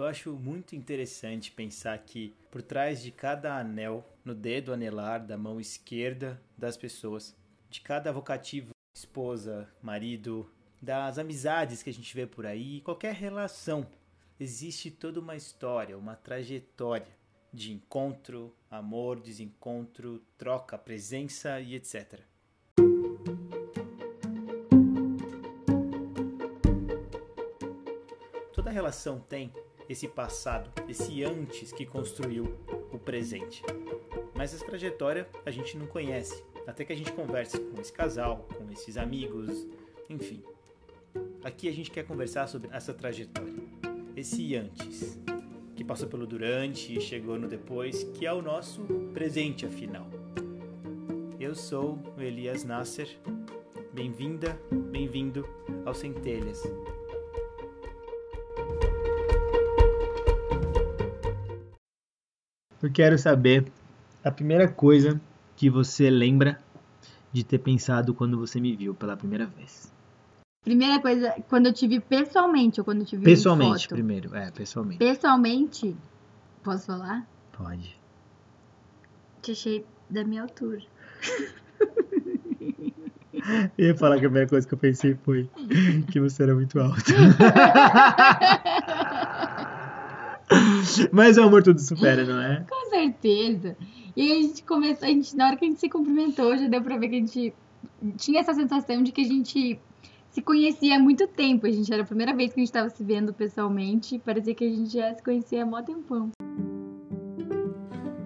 Eu acho muito interessante pensar que por trás de cada anel no dedo anelar da mão esquerda das pessoas, de cada vocativo, esposa, marido, das amizades que a gente vê por aí, qualquer relação, existe toda uma história, uma trajetória de encontro, amor, desencontro, troca, presença e etc. Toda relação tem esse passado, esse antes que construiu o presente. Mas essa trajetória a gente não conhece, até que a gente converse com esse casal, com esses amigos, enfim. Aqui a gente quer conversar sobre essa trajetória, esse antes, que passou pelo durante e chegou no depois, que é o nosso presente afinal. Eu sou o Elias Nasser. Bem-vinda, bem-vindo ao Centelhas. Eu quero saber a primeira coisa que você lembra de ter pensado quando você me viu pela primeira vez. Primeira coisa, quando eu te vi pessoalmente ou quando eu te vi Pessoalmente, primeiro. É, pessoalmente. Pessoalmente, posso falar? Pode. Te achei da minha altura. Eu ia falar que a primeira coisa que eu pensei foi que você era muito alto. Mas o amor tudo supera, não é? Com certeza. E aí a gente começou, a gente, na hora que a gente se cumprimentou, já deu pra ver que a gente tinha essa sensação de que a gente se conhecia há muito tempo. A gente era a primeira vez que a gente tava se vendo pessoalmente. Parecia que a gente já se conhecia há mó tempão.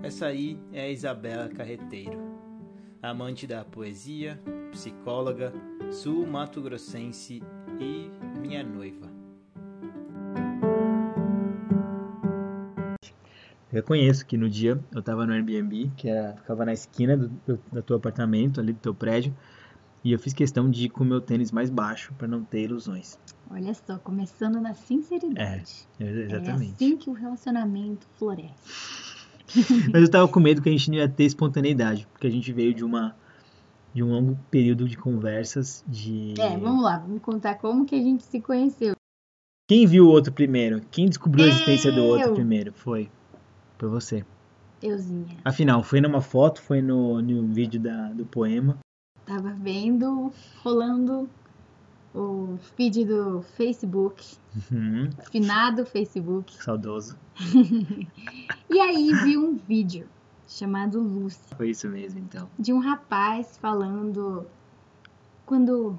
Essa aí é a Isabela Carreteiro, amante da poesia, psicóloga, sul-mato-grossense e minha noiva. Reconheço que no dia eu tava no Airbnb, que era, ficava na esquina do, do, do teu apartamento, ali do teu prédio, e eu fiz questão de ir com o meu tênis mais baixo para não ter ilusões. Olha só, começando na sinceridade. É, É exatamente. assim que o relacionamento floresce. Mas eu tava com medo que a gente não ia ter espontaneidade, porque a gente veio de uma de um longo período de conversas de É, vamos lá, vamos contar como que a gente se conheceu. Quem viu o outro primeiro? Quem descobriu a existência do outro primeiro? Foi. Foi você. Euzinha. Afinal, foi numa foto, foi no, no vídeo da, do poema. Tava vendo, rolando o feed do Facebook, Uhum, finado Facebook. saudoso. E aí vi um vídeo chamado Lucy, Foi isso mesmo, então. de um rapaz falando quando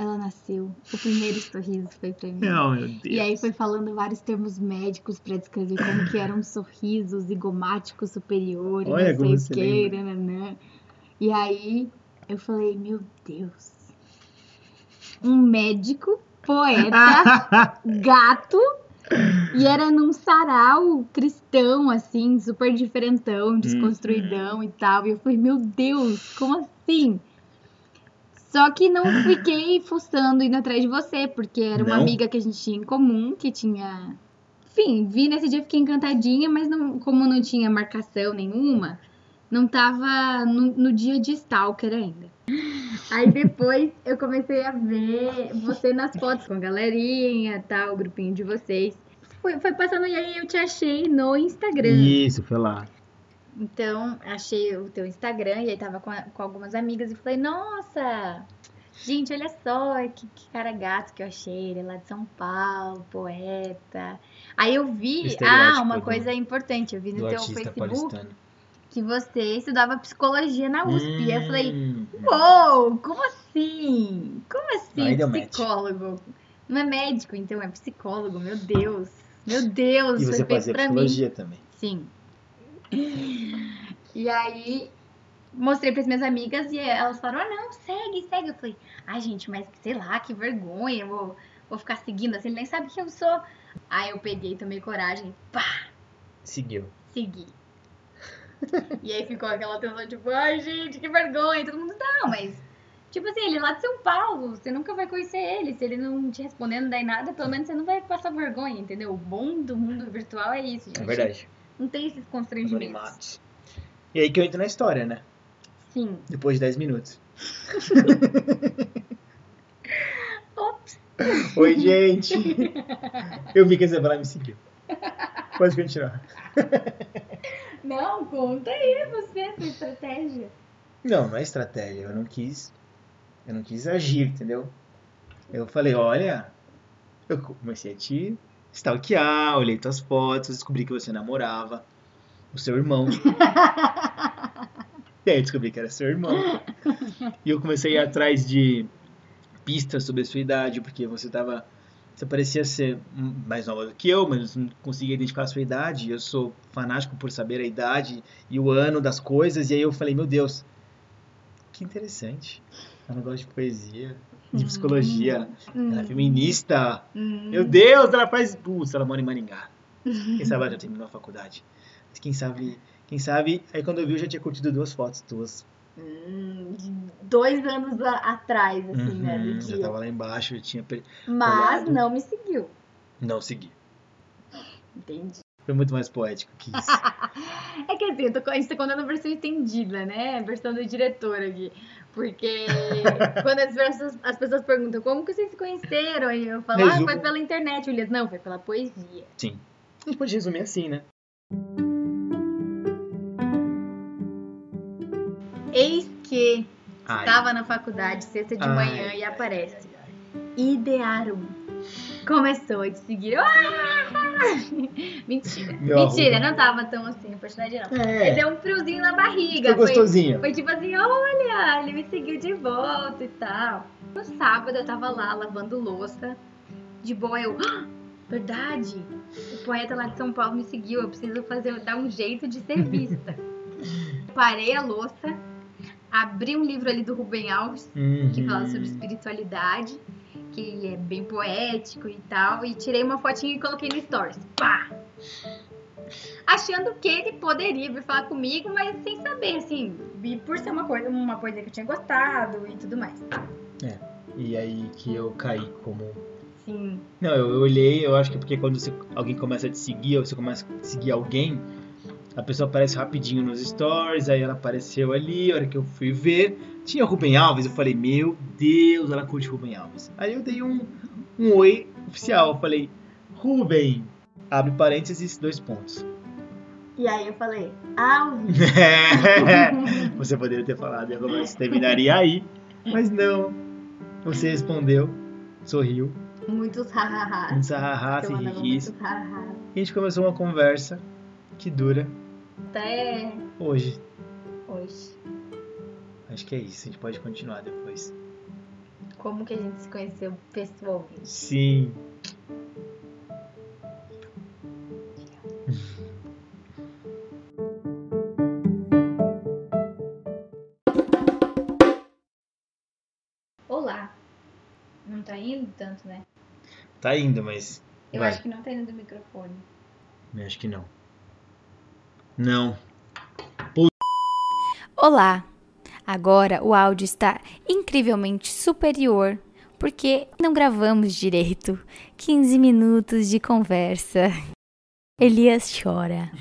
ela nasceu, o primeiro sorriso foi pra mim. Oh, meu Deus. E aí foi falando vários termos médicos pra descrever como que era um sorriso zigomático superior, Olha não como sei você o que, lembra. nananã. E aí eu falei, meu Deus. Um médico, poeta, gato, e era num sarau cristão, assim, super diferentão, desconstruidão e tal. E eu falei, meu Deus, como assim? Só que não fiquei fuçando indo atrás de você, porque era uma Não? amiga que a gente tinha em comum, que tinha. Enfim, vi nesse dia, fiquei encantadinha, mas não, como não tinha marcação nenhuma, não tava no, no dia de Stalker ainda. Aí depois eu comecei a ver você nas fotos com a galerinha, tal, o grupinho de vocês. Foi, foi passando e aí eu te achei no Instagram. Isso, foi lá. Então, achei o teu Instagram e aí tava com, a- com algumas amigas e falei, nossa, gente, olha só que, que cara gato que eu achei, ele é lá de São Paulo, poeta. Aí eu vi, ah, uma coisa importante, eu vi no teu Facebook paulistano. que você estudava psicologia na USP. E eu falei, Hum, uou, como assim? Como assim psicólogo? Não é médico, então, é psicólogo, meu Deus. Meu Deus, E você fazia pra mim. psicologia também. Sim. E aí, mostrei para as minhas amigas e elas falaram: ah, não, segue, segue. Eu falei: ai, gente, mas sei lá, que vergonha, vou, vou ficar seguindo assim, ele nem sabe quem eu sou. Aí eu peguei, tomei coragem, pá, Seguiu. segui. e aí ficou aquela tensão, tipo, ai, gente, que vergonha. E todo mundo, não, mas. Tipo assim, ele é lá de São Paulo, você nunca vai conhecer ele. Se ele não te responder, não der em nada, pelo menos você não vai passar vergonha, entendeu? O bom do mundo virtual é isso, gente. É verdade. Não tem esses constrangimentos. E aí que eu entro na história, né? Sim. Depois de 10 minutos. Ops. Oi, gente. Eu vi que a Isabela me seguiu. Pode continuar. Não, conta aí você, sua estratégia. Não, não é estratégia. Eu não quis. Eu não quis agir, entendeu? Eu falei, olha, eu comecei a te stalkear, olhei tuas fotos, descobri que você namorava o seu irmão. e aí eu descobri que era seu irmão. E eu comecei a ir atrás de pistas sobre a sua idade, porque você tava. Você parecia ser mais nova do que eu, mas não conseguia identificar a sua idade. Eu sou fanático por saber a idade e o ano das coisas. E aí eu falei, meu Deus, que interessante. Ela gosta de poesia, de psicologia, ela é feminista. Meu Deus, ela faz. Putz, ela mora em Maringá. Quem sabe ela já terminou a faculdade. Mas quem sabe. Quem sabe. Aí quando eu vi, eu já tinha curtido duas fotos tuas. Hum, dois anos a- atrás, assim, né? Do Uhum, já tava lá embaixo, eu tinha. Mas olhado. não me seguiu. Não segui. Entendi. Foi muito mais poético que isso. É que assim, tô, a gente tá contando a versão estendida, né? A versão do diretor aqui. Porque quando as pessoas, as pessoas perguntam como que vocês se conheceram, e eu falo, ah, foi pela internet. O Elias, não, foi pela poesia. Sim. A gente pode resumir assim, né? Eis que Ai. estava na faculdade, sexta de Ai, manhã, e ai, aparece. ai, ai. Idearam. Começou a te seguir. Ah! Mentira. Meu Mentira, arroba. não tava tão assim, a personagem não. É. Ele deu um friozinho na barriga. Ficou gostosinho. Foi tipo assim, olha, ele me seguiu de volta e tal. No sábado eu tava lá lavando louça. De boa, eu. "Ah, verdade! O poeta lá de São Paulo me seguiu. Eu preciso fazer, dar um jeito de ser vista. Parei a louça, abri um livro ali do Rubem Alves, que Uhum. fala sobre espiritualidade, que é bem poético e tal, e tirei uma fotinha e coloquei no Stories. Pá! Achando que ele poderia vir falar comigo, mas sem saber, assim, e por ser uma coisa, uma coisa que eu tinha gostado e tudo mais. E aí que eu caí como. Sim. Não, eu, eu olhei, eu acho que é porque quando você- alguém começa a te seguir, ou você começa a seguir alguém, a pessoa aparece rapidinho nos stories, aí ela apareceu ali, a hora que eu fui ver, tinha o Rubem Alves, eu falei, meu Deus, ela curte Rubem Alves. Aí eu dei um, um oi oficial, eu falei, Rubem, abre parênteses, dois pontos. E aí eu falei, Alves. você poderia ter falado e a conversa terminaria aí, mas não. Você respondeu, sorriu, Muitos ha-ha-ha. muitos ahahás Eu e. E a gente começou uma conversa que dura Até hoje. hoje. Acho que é isso, a gente pode continuar depois. Como que a gente se conheceu pessoalmente? Sim. Olá. Não tá indo tanto, né? Tá indo, mas. Eu vai. acho que não tá indo do microfone. Eu acho que não. Não. Olá! Agora o áudio está incrivelmente superior porque não gravamos direito. 15 minutos de conversa. Elias chora.